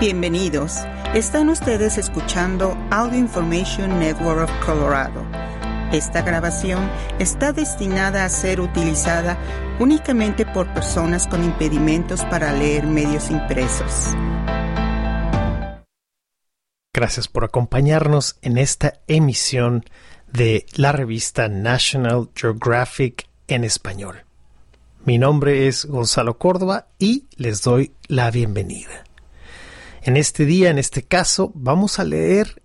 Bienvenidos. Están ustedes escuchando Audio Information Network of Colorado. Esta grabación está destinada a ser utilizada únicamente por personas con impedimentos para leer medios impresos. Gracias por acompañarnos en esta emisión de la revista National Geographic en español. Mi nombre es Gonzalo Córdoba y les doy la bienvenida. En este día, en este caso, vamos a leer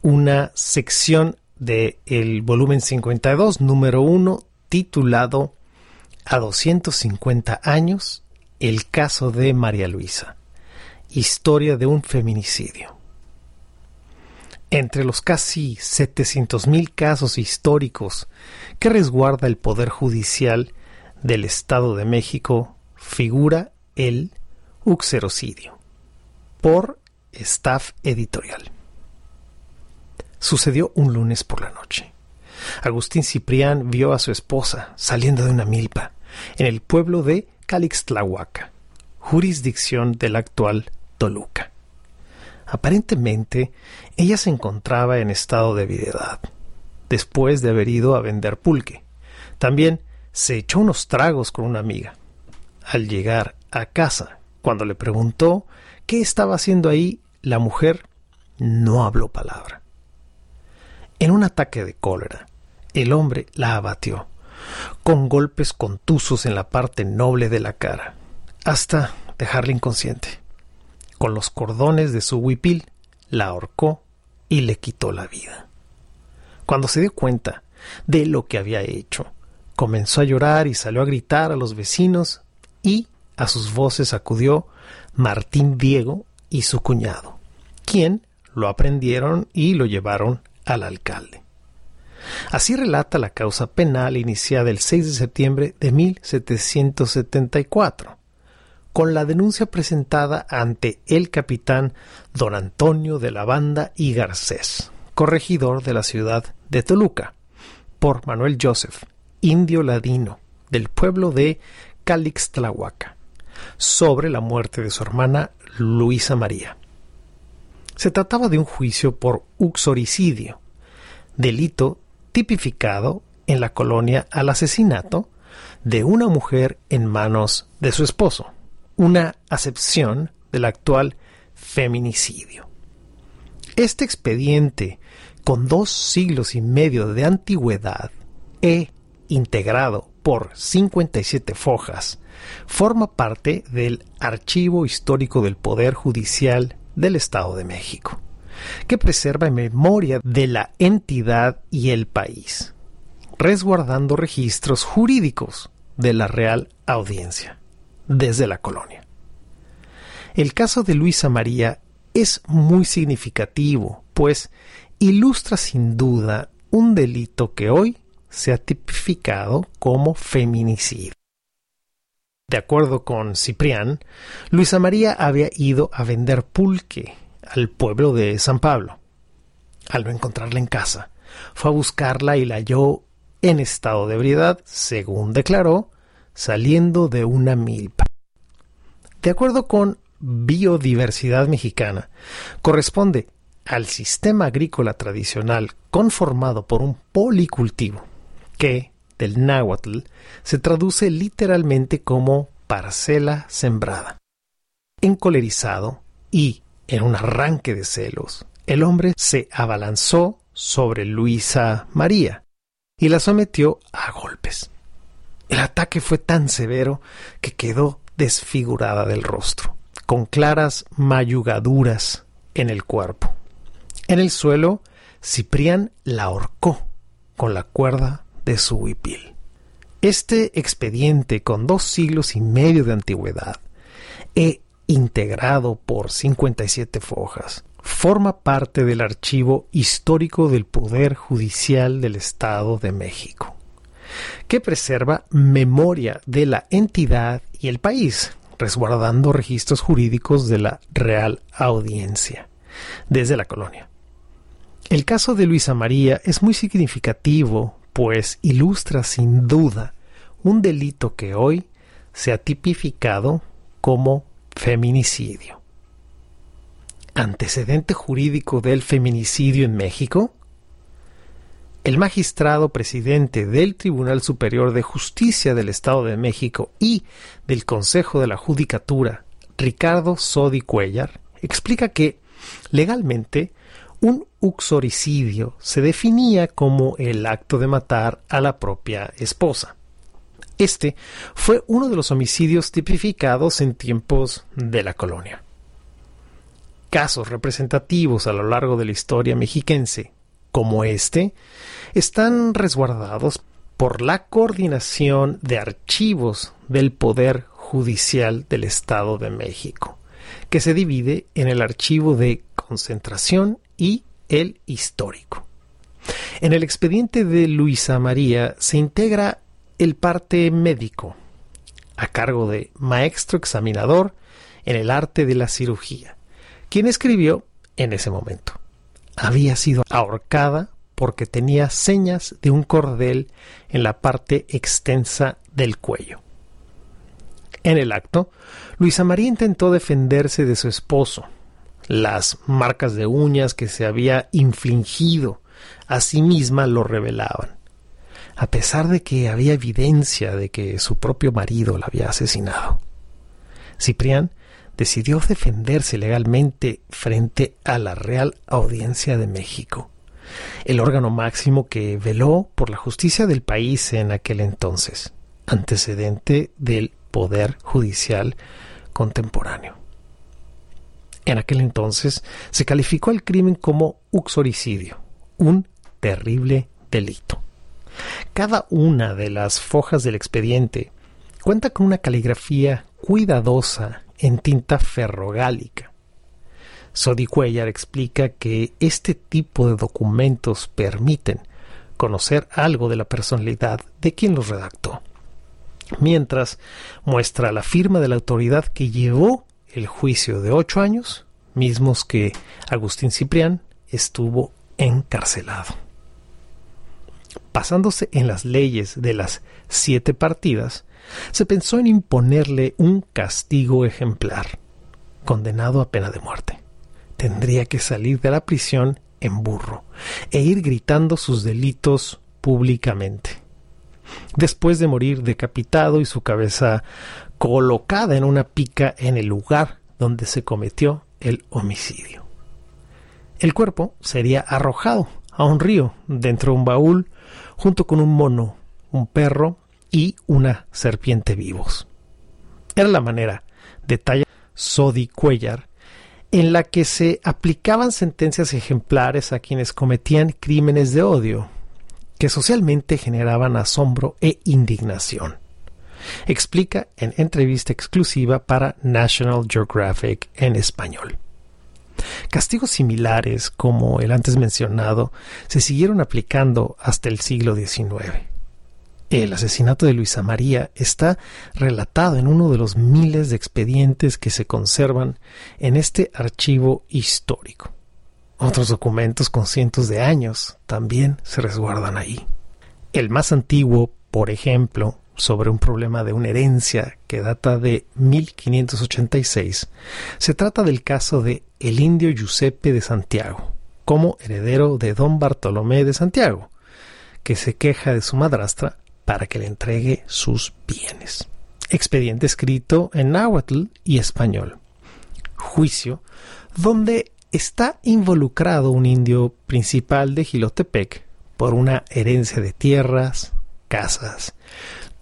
una sección del el volumen 52, número 1, titulado A 250 años, el caso de María Luisa. Historia de un feminicidio. Entre los casi 700.000 casos históricos que resguarda el Poder Judicial del Estado de México, figura el uxerocidio por Staff Editorial. Sucedió un lunes por la noche. Agustín Ciprián vio a su esposa saliendo de una milpa en el pueblo de Calixtlahuaca, jurisdicción del actual Toluca. Aparentemente, ella se encontraba en estado de viudedad, después de haber ido a vender pulque. También se echó unos tragos con una amiga. Al llegar a casa, cuando le preguntó ¿Qué estaba haciendo ahí? La mujer no habló palabra. En un ataque de cólera, el hombre la abatió, con golpes contusos en la parte noble de la cara, hasta dejarla inconsciente. Con los cordones de su huipil, la ahorcó y le quitó la vida. Cuando se dio cuenta de lo que había hecho, comenzó a llorar y salió a gritar a los vecinos y a sus voces acudió Martín Diego y su cuñado, quien lo aprendieron y lo llevaron al alcalde. Así relata la causa penal iniciada el 6 de septiembre de 1774, con la denuncia presentada ante el capitán don Antonio de la Banda y Garcés, corregidor de la ciudad de Toluca, por Manuel Joseph, indio ladino, del pueblo de Calixtlahuaca sobre la muerte de su hermana Luisa María. Se trataba de un juicio por uxoricidio, delito tipificado en la colonia al asesinato de una mujer en manos de su esposo, una acepción del actual feminicidio. Este expediente, con dos siglos y medio de antigüedad e integrado por 57 fojas forma parte del Archivo Histórico del Poder Judicial del Estado de México, que preserva en memoria de la entidad y el país, resguardando registros jurídicos de la Real Audiencia desde la colonia. El caso de Luisa María es muy significativo, pues ilustra sin duda un delito que hoy se ha tipificado como feminicidio. De acuerdo con Ciprián, Luisa María había ido a vender pulque al pueblo de San Pablo. Al no encontrarla en casa, fue a buscarla y la halló en estado de ebriedad, según declaró, saliendo de una milpa. De acuerdo con Biodiversidad Mexicana, corresponde al sistema agrícola tradicional conformado por un policultivo, que, del náhuatl se traduce literalmente como parcela sembrada. Encolerizado y en un arranque de celos, el hombre se abalanzó sobre Luisa María y la sometió a golpes. El ataque fue tan severo que quedó desfigurada del rostro, con claras mayugaduras en el cuerpo. En el suelo, Ciprián la ahorcó con la cuerda de. Este expediente, con dos siglos y medio de antigüedad, e integrado por 57 fojas, forma parte del archivo histórico del Poder Judicial del Estado de México, que preserva memoria de la entidad y el país, resguardando registros jurídicos de la Real Audiencia desde la colonia. El caso de Luisa María es muy significativo pues ilustra sin duda un delito que hoy se ha tipificado como feminicidio. antecedente jurídico del feminicidio en México? El magistrado presidente del Tribunal Superior de Justicia del Estado de México y del Consejo de la Judicatura, Ricardo Sodi Cuellar, explica que, legalmente, un uxoricidio se definía como el acto de matar a la propia esposa. Este fue uno de los homicidios tipificados en tiempos de la colonia. Casos representativos a lo largo de la historia mexiquense, como este, están resguardados por la coordinación de archivos del Poder Judicial del Estado de México, que se divide en el archivo de concentración y el histórico. En el expediente de Luisa María se integra el parte médico, a cargo de maestro examinador en el arte de la cirugía, quien escribió en ese momento. Había sido ahorcada porque tenía señas de un cordel en la parte extensa del cuello. En el acto, Luisa María intentó defenderse de su esposo. Las marcas de uñas que se había infligido a sí misma lo revelaban a pesar de que había evidencia de que su propio marido la había asesinado. Ciprián decidió defenderse legalmente frente a la Real Audiencia de México, el órgano máximo que veló por la justicia del país en aquel entonces, antecedente del Poder Judicial contemporáneo. En aquel entonces se calificó el crimen como uxoricidio, un terrible delito. Cada una de las fojas del expediente cuenta con una caligrafía cuidadosa en tinta ferrogálica. Sodi Cuellar explica que este tipo de documentos permiten conocer algo de la personalidad de quien los redactó, mientras muestra la firma de la autoridad que llevó el juicio de ocho años, mismos que Agustín Ciprián estuvo encarcelado basándose en las leyes de las siete partidas, se pensó en imponerle un castigo ejemplar, condenado a pena de muerte. Tendría que salir de la prisión en burro e ir gritando sus delitos públicamente. Después de morir decapitado y su cabeza colocada en una pica en el lugar donde se cometió el homicidio. El cuerpo sería arrojado a un río dentro de un baúl junto con un mono, un perro y una serpiente vivos. Era la manera, detalla Sodi Cuellar, en la que se aplicaban sentencias ejemplares a quienes cometían crímenes de odio, que socialmente generaban asombro e indignación. Explica en entrevista exclusiva para National Geographic en español. Castigos similares, como el antes mencionado, se siguieron aplicando hasta el siglo XIX. El asesinato de Luisa María está relatado en uno de los miles de expedientes que se conservan en este archivo histórico. Otros documentos con cientos de años también se resguardan ahí. El más antiguo, por ejemplo, sobre un problema de una herencia que data de 1586, se trata del caso de el indio Giuseppe de Santiago, como heredero de don Bartolomé de Santiago, que se queja de su madrastra para que le entregue sus bienes. Expediente escrito en náhuatl y español. Juicio donde está involucrado un indio principal de Gilotepec por una herencia de tierras, casas,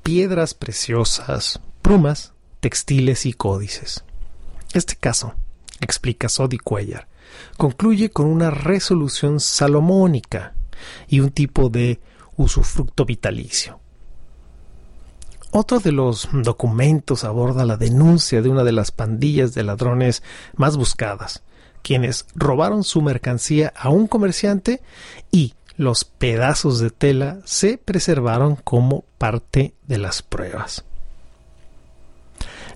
piedras preciosas, plumas, textiles y códices. Este caso, explica Sodi Cuellar, concluye con una resolución salomónica y un tipo de usufructo vitalicio. Otro de los documentos aborda la denuncia de una de las pandillas de ladrones más buscadas, quienes robaron su mercancía a un comerciante y los pedazos de tela se preservaron como parte de las pruebas.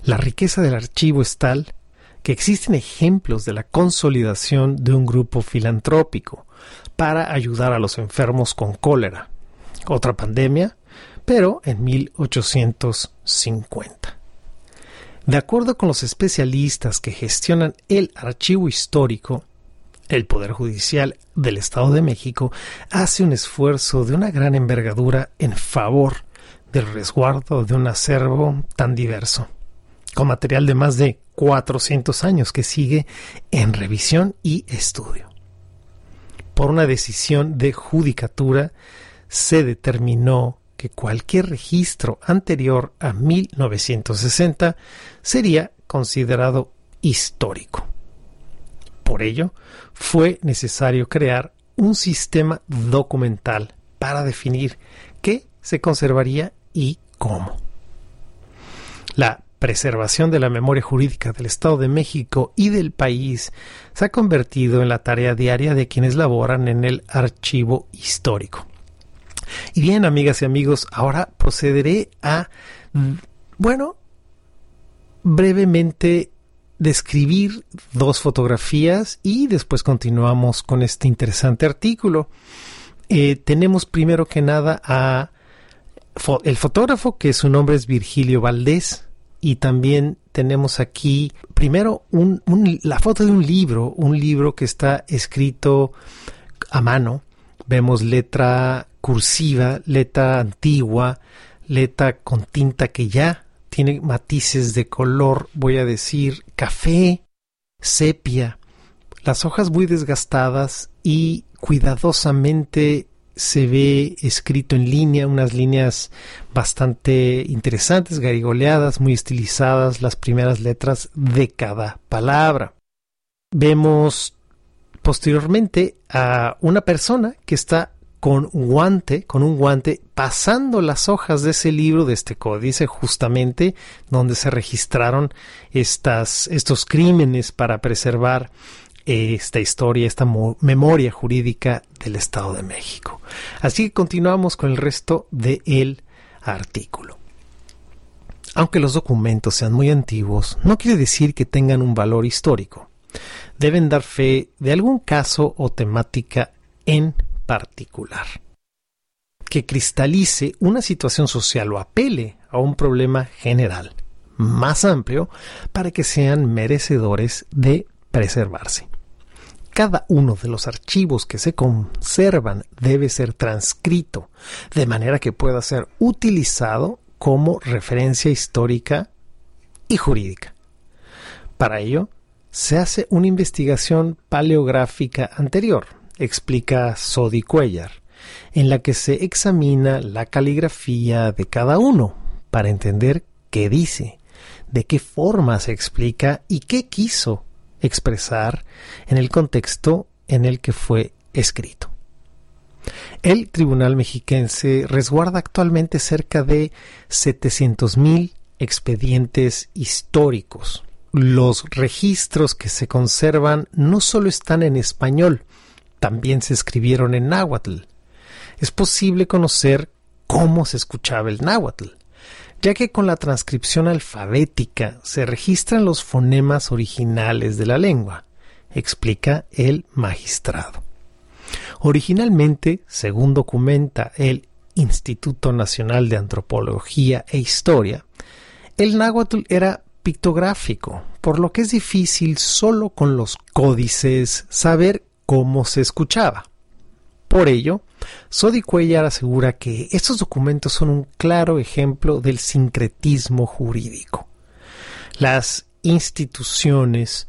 La riqueza del archivo es tal que existen ejemplos de la consolidación de un grupo filantrópico para ayudar a los enfermos con cólera, otra pandemia, pero en 1850. De acuerdo con los especialistas que gestionan el archivo histórico, el Poder Judicial del Estado de México hace un esfuerzo de una gran envergadura en favor del resguardo de un acervo tan diverso, con material de más de 400 años que sigue en revisión y estudio. Por una decisión de judicatura se determinó que cualquier registro anterior a 1960 sería considerado histórico. Por ello, fue necesario crear un sistema documental para definir qué se conservaría y cómo. La preservación de la memoria jurídica del Estado de México y del país se ha convertido en la tarea diaria de quienes laboran en el archivo histórico. Y bien, amigas y amigos, ahora procederé a, bueno, brevemente describir dos fotografías y después continuamos con este interesante artículo. Eh, tenemos primero que nada a el fotógrafo, que su nombre es Virgilio Valdés, y también tenemos aquí primero la foto de un libro, un libro que está escrito a mano. Vemos letra cursiva, letra antigua, letra con tinta que ya tiene matices de color, voy a decir, café, sepia, las hojas muy desgastadas y cuidadosamente se ve escrito en línea, unas líneas bastante interesantes, garigoleadas, muy estilizadas, las primeras letras de cada palabra. Vemos posteriormente a una persona que está con guante, con un guante, pasando las hojas de ese libro, de este códice, justamente donde se registraron estas, estos crímenes para preservar esta historia, esta memoria jurídica del Estado de México. Así que continuamos con el resto del artículo. Aunque los documentos sean muy antiguos, no quiere decir que tengan un valor histórico. Deben dar fe de algún caso o temática en particular, que cristalice una situación social o apele a un problema general, más amplio, para que sean merecedores de preservarse. Cada uno de los archivos que se conservan debe ser transcrito, de manera que pueda ser utilizado como referencia histórica y jurídica. Para ello, se hace una investigación paleográfica anterior, explica Sodi Cuellar, en la que se examina la caligrafía de cada uno para entender qué dice, de qué forma se explica y qué quiso expresar en el contexto en el que fue escrito. El Tribunal Mexiquense resguarda actualmente cerca de 700.000 expedientes históricos. Los registros que se conservan no solo están en español, también se escribieron en náhuatl. Es posible conocer cómo se escuchaba el náhuatl, ya que con la transcripción alfabética se registran los fonemas originales de la lengua, explica el magistrado. Originalmente, según documenta el Instituto Nacional de Antropología e Historia, el náhuatl era pictográfico, por lo que es difícil solo con los códices saber cómo se escuchaba. Por ello, Sodi Cuellar asegura que estos documentos son un claro ejemplo del sincretismo jurídico. Las instituciones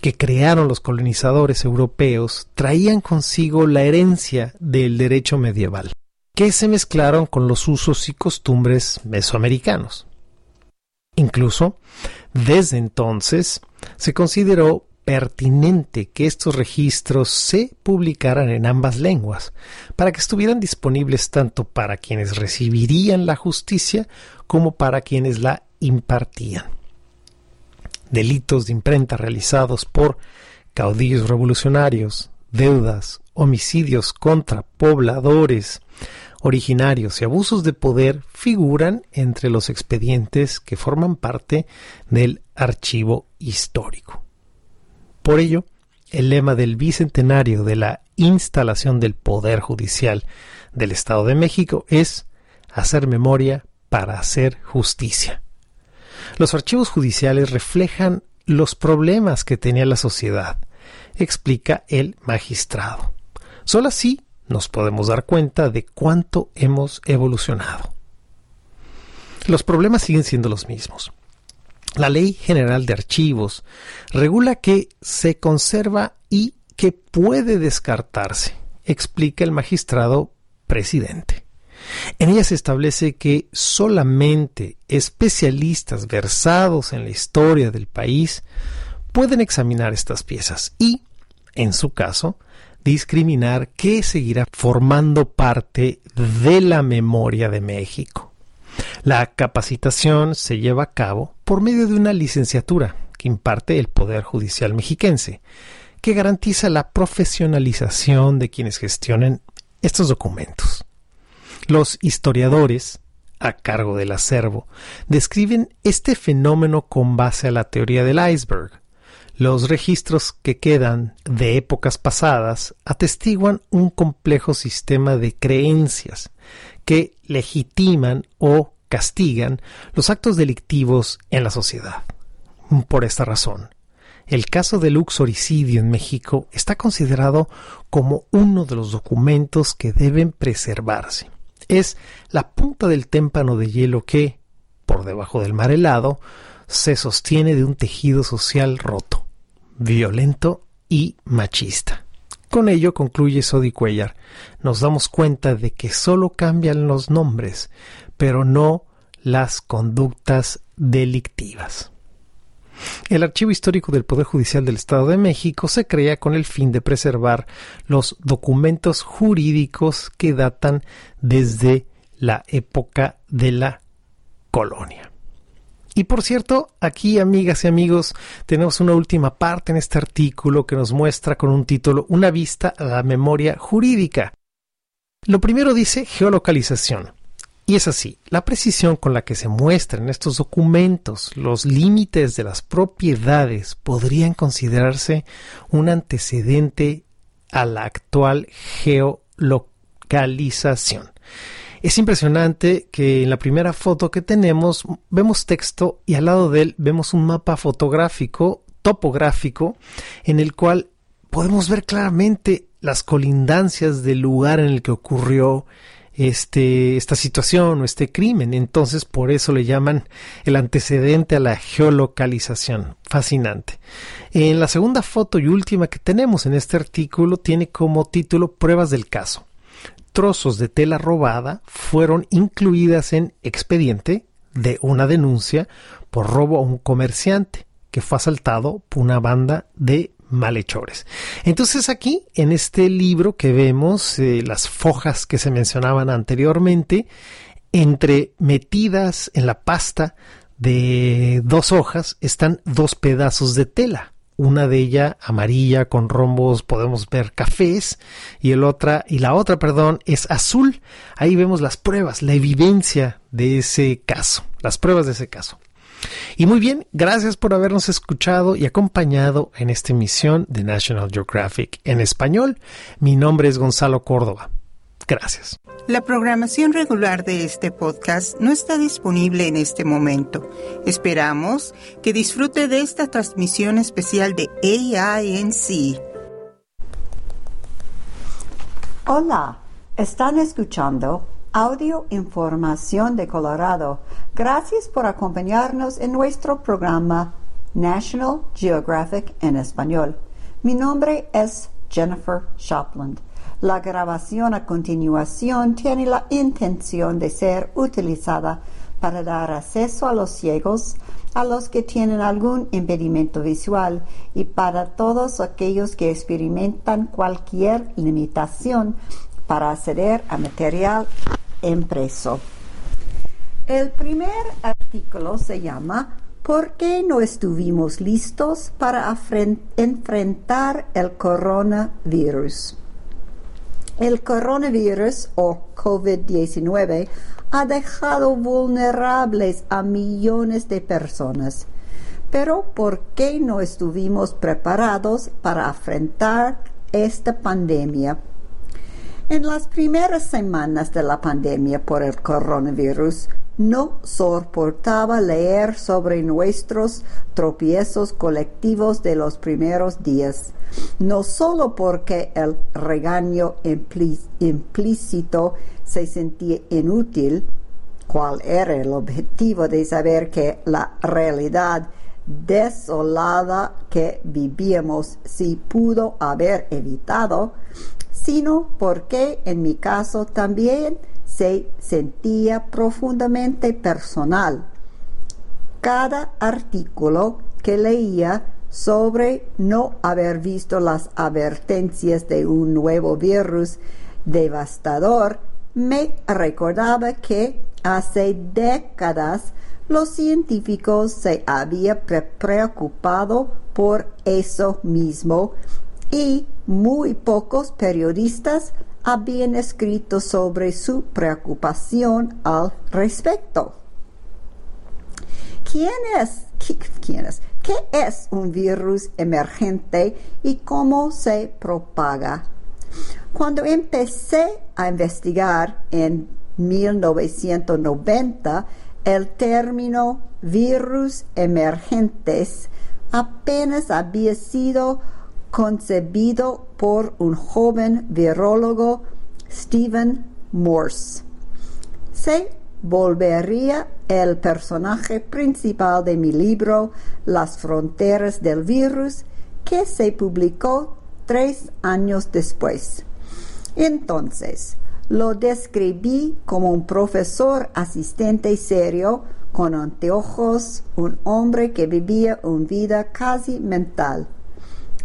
que crearon los colonizadores europeos traían consigo la herencia del derecho medieval, que se mezclaron con los usos y costumbres mesoamericanos. Incluso, desde entonces, se consideró pertinente que estos registros se publicaran en ambas lenguas, para que estuvieran disponibles tanto para quienes recibirían la justicia como para quienes la impartían. Delitos de imprenta realizados por caudillos revolucionarios, deudas, homicidios contra pobladores originarios y abusos de poder figuran entre los expedientes que forman parte del archivo histórico. Por ello, el lema del bicentenario de la instalación del Poder Judicial del Estado de México es hacer memoria para hacer justicia. Los archivos judiciales reflejan los problemas que tenía la sociedad, explica el magistrado. Solo así nos podemos dar cuenta de cuánto hemos evolucionado. Los problemas siguen siendo los mismos. La Ley General de Archivos regula que se conserva y que puede descartarse, explica el magistrado presidente. En ella se establece que solamente especialistas versados en la historia del país pueden examinar estas piezas y, en su caso, discriminar qué seguirá formando parte de la memoria de México. La capacitación se lleva a cabo por medio de una licenciatura que imparte el Poder Judicial mexiquense, que garantiza la profesionalización de quienes gestionen estos documentos. Los historiadores, a cargo del acervo, describen este fenómeno con base a la teoría del iceberg. Los registros que quedan de épocas pasadas atestiguan un complejo sistema de creencias que legitiman o castigan los actos delictivos en la sociedad. Por esta razón, el caso del uxoricidio en México está considerado como uno de los documentos que deben preservarse. Es la punta del témpano de hielo que, por debajo del mar helado, se sostiene de un tejido social roto, violento y machista. Con ello, concluye Sodi Cuellar, nos damos cuenta de que solo cambian los nombres, pero no las conductas delictivas. El Archivo Histórico del Poder Judicial del Estado de México se crea con el fin de preservar los documentos jurídicos que datan desde la época de la colonia. Y por cierto, aquí amigas y amigos, tenemos una última parte en este artículo que nos muestra con un título Una vista a la memoria jurídica. Lo primero dice geolocalización. Y es así, la precisión con la que se muestran estos documentos los límites de las propiedades podrían considerarse un antecedente a la actual geolocalización. Es impresionante que en la primera foto que tenemos vemos texto y al lado de él vemos un mapa fotográfico, topográfico, en el cual podemos ver claramente las colindancias del lugar en el que ocurrió este, esta situación o este crimen. Entonces, por eso le llaman el antecedente a la geolocalización. Fascinante. En la segunda foto y última que tenemos en este artículo tiene como título Pruebas del caso. Trozos de tela robada fueron incluidas en expediente de una denuncia por robo a un comerciante que fue asaltado por una banda de malhechores. Entonces aquí, en este libro que vemos, eh, las fojas que se mencionaban anteriormente, entre metidas en la pasta de dos hojas están dos pedazos de tela. Una de ellas amarilla con rombos, podemos ver cafés, y el otra, y la otra, perdón, es azul. Ahí vemos las pruebas, la evidencia de ese caso, las pruebas de ese caso. Y muy bien, gracias por habernos escuchado y acompañado en esta emisión de National Geographic en español. Mi nombre es Gonzalo Córdoba. Gracias. La programación regular de este podcast no está disponible en este momento. Esperamos que disfrute de esta transmisión especial de AINC. Hola, están escuchando Audio Información de Colorado. Gracias por acompañarnos en nuestro programa National Geographic en español. Mi nombre es Jennifer Shopland. La grabación a continuación tiene la intención de ser utilizada para dar acceso a los ciegos, a los que tienen algún impedimento visual y para todos aquellos que experimentan cualquier limitación para acceder a material impreso. El primer artículo se llama ¿Por qué no estuvimos listos para enfrentar el coronavirus? El coronavirus o COVID-19 ha dejado vulnerables a millones de personas. Pero ¿por qué no estuvimos preparados para enfrentar esta pandemia? En las primeras semanas de la pandemia por el coronavirus, no soportaba leer sobre nuestros tropiezos colectivos de los primeros días, no solo porque el regaño implícito se sentía inútil, cuál era el objetivo de saber que la realidad desolada que vivíamos si pudo haber evitado, sino porque en mi caso también se sentía profundamente personal. Cada artículo que leía sobre no haber visto las advertencias de un nuevo virus devastador me recordaba que hace décadas los científicos se habían preocupado por eso mismo y muy pocos periodistas habían escrito sobre su preocupación al respecto. ¿Quién es? ¿Quién es? ¿Qué es un virus emergente y cómo se propaga? Cuando empecé a investigar en 1990, el término virus emergentes apenas había sido concebido por un joven virólogo, Stephen Morse. Se volvería el personaje principal de mi libro Las fronteras del virus, que se publicó tres años después. Entonces, lo describí como un profesor asistente serio, con anteojos, un hombre que vivía una vida casi mental.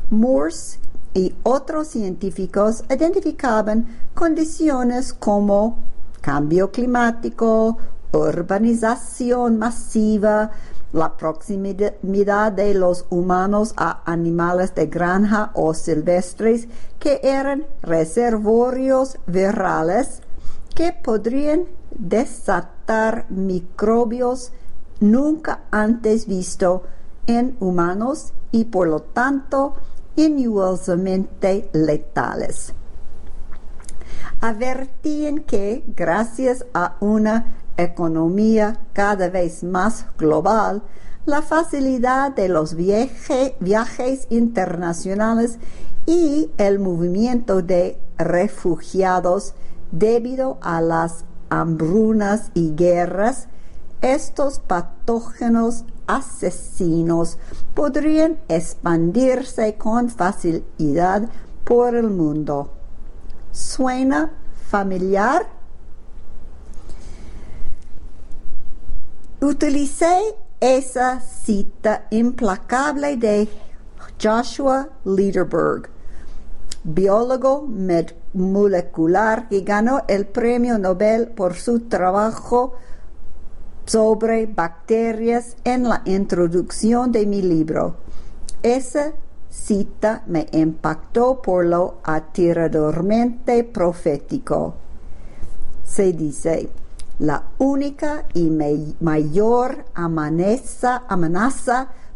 Morse y otros científicos identificaban condiciones como cambio climático, urbanización masiva, la proximidad de los humanos a animales de granja o silvestres que eran reservorios virales que podrían desatar microbios nunca antes visto en humanos y por lo tanto inusualmente letales. Advertían que gracias a una economía cada vez más global, la facilidad de los viajes internacionales y el movimiento de refugiados debido a las hambrunas y guerras, estos patógenos asesinos podrían expandirse con facilidad por el mundo. ¿Suena familiar? Utilicé esa cita implacable de Joshua Lederberg, biólogo molecular que ganó el premio Nobel por su trabajo sobre bacterias en la introducción de mi libro. Esa cita me impactó por lo atiradormente profético. Se dice, la única y mayor amenaza,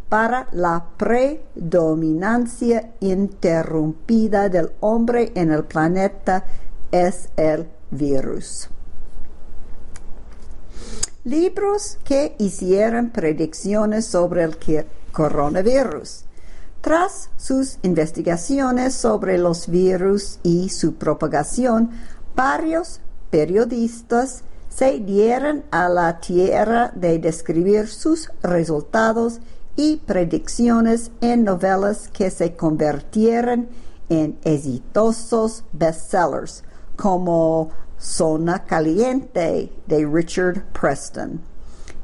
para la predominancia interrumpida del hombre en el planeta es el virus. Libros que hicieron predicciones sobre el coronavirus. Tras sus investigaciones sobre los virus y su propagación, varios periodistas se dieron a la tierra de describir sus resultados y predicciones en novelas que se convirtieron en exitosos bestsellers, como Zona Caliente de Richard Preston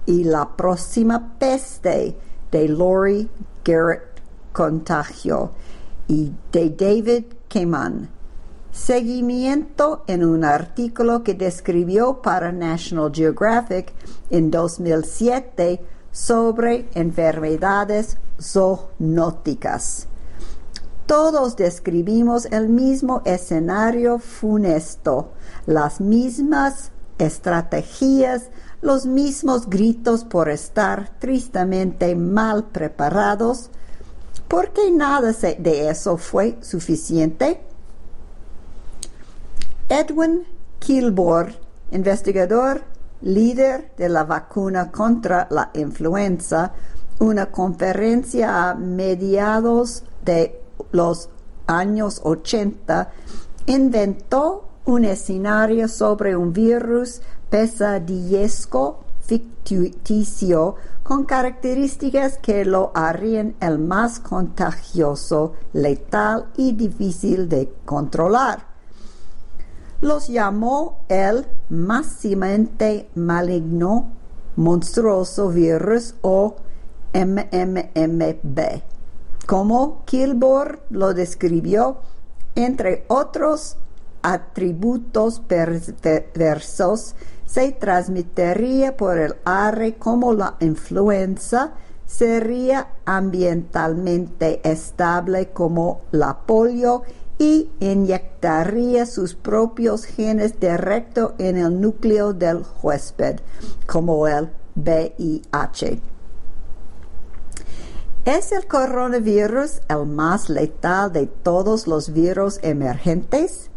y La próxima peste de Laurie Garrett Contagio y de David Keman seguimiento en un artículo que describió para National Geographic en 2007 sobre enfermedades zoonóticas. Todos describimos el mismo escenario funesto, las mismas estrategias, los mismos gritos por estar tristemente mal preparados. ¿Por qué nada de eso fue suficiente? Edwin Kilbor, investigador líder de la vacuna contra la influenza, una conferencia a mediados de los años 80, inventó un escenario sobre un virus pesadillesco ficticio con características que lo harían el más contagioso, letal y difícil de controlar. Los llamó el máximamente maligno monstruoso virus o MMMB. Como Kilbor lo describió, entre otros atributos perversos, se transmitiría por el aire como la influenza, sería ambientalmente estable como la polio y inyectaría sus propios genes directo en el núcleo del huésped, como el VIH. ¿Es el coronavirus el más letal de todos los virus emergentes?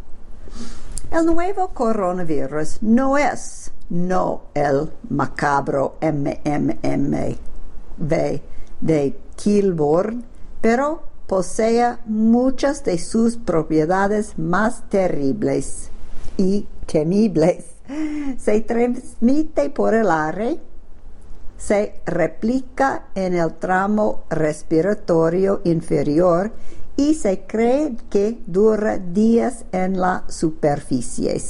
El nuevo coronavirus no es no el macabro MMMV de Kilburn, pero posee muchas de sus propiedades más terribles y temibles. Se transmite por el aire, se replica en el tramo respiratorio inferior y se cree que dura días en la superficie.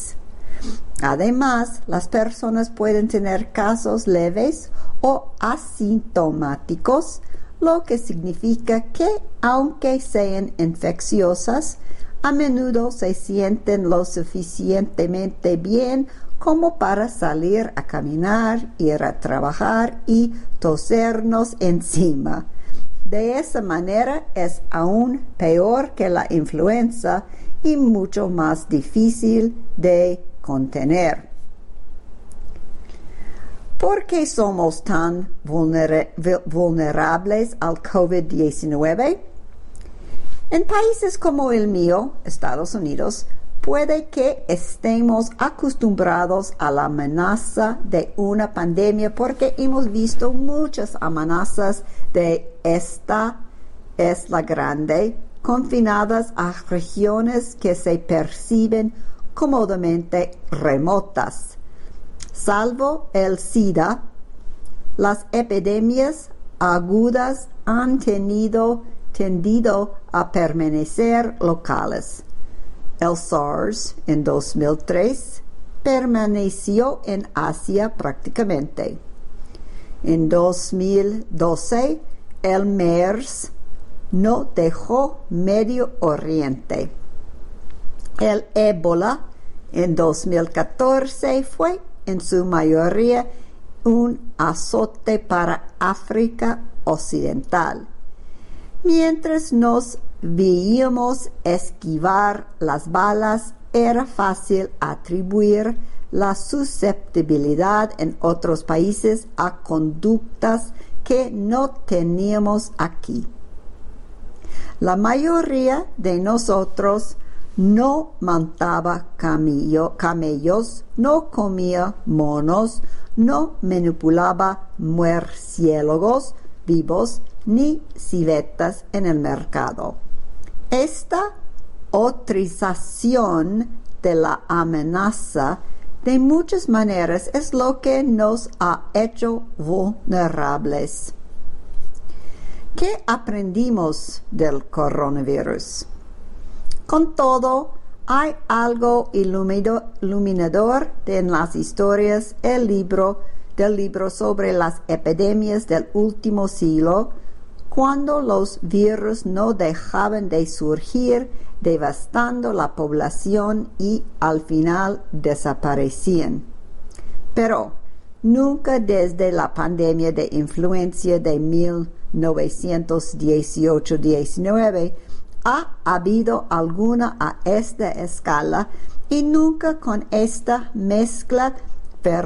Además, las personas pueden tener casos leves o asintomáticos lo que significa que aunque sean infecciosas, a menudo se sienten lo suficientemente bien como para salir a caminar, ir a trabajar y tosernos encima. De esa manera es aún peor que la influenza y mucho más difícil de contener. ¿Por qué somos tan vulnerables al COVID-19? En países como el mío, Estados Unidos, puede que estemos acostumbrados a la amenaza de una pandemia porque hemos visto muchas amenazas de esta es la grande, confinadas a regiones que se perciben cómodamente remotas Salvo el SIDA, las epidemias agudas han tenido, tendido a permanecer locales. El SARS en 2003 permaneció en Asia prácticamente. En 2012 el MERS no dejó Medio Oriente. El ébola en 2014 fue en su mayoría un azote para África Occidental. Mientras nos veíamos esquivar las balas, era fácil atribuir la susceptibilidad en otros países a conductas que no teníamos aquí. La mayoría de nosotros no montaba camellos, no comía monos, no manipulaba murciélagos vivos ni civetas en el mercado. Esta autorización de la amenaza de muchas maneras es lo que nos ha hecho vulnerables. ¿Qué aprendimos del coronavirus? Con todo, hay algo iluminador en las historias el libro, del libro sobre las epidemias del último siglo, cuando los virus no dejaban de surgir, devastando la población y al final desaparecían. Pero nunca desde la pandemia de influencia de 1918-19 ha habido alguna a esta escala y nunca con esta mezcla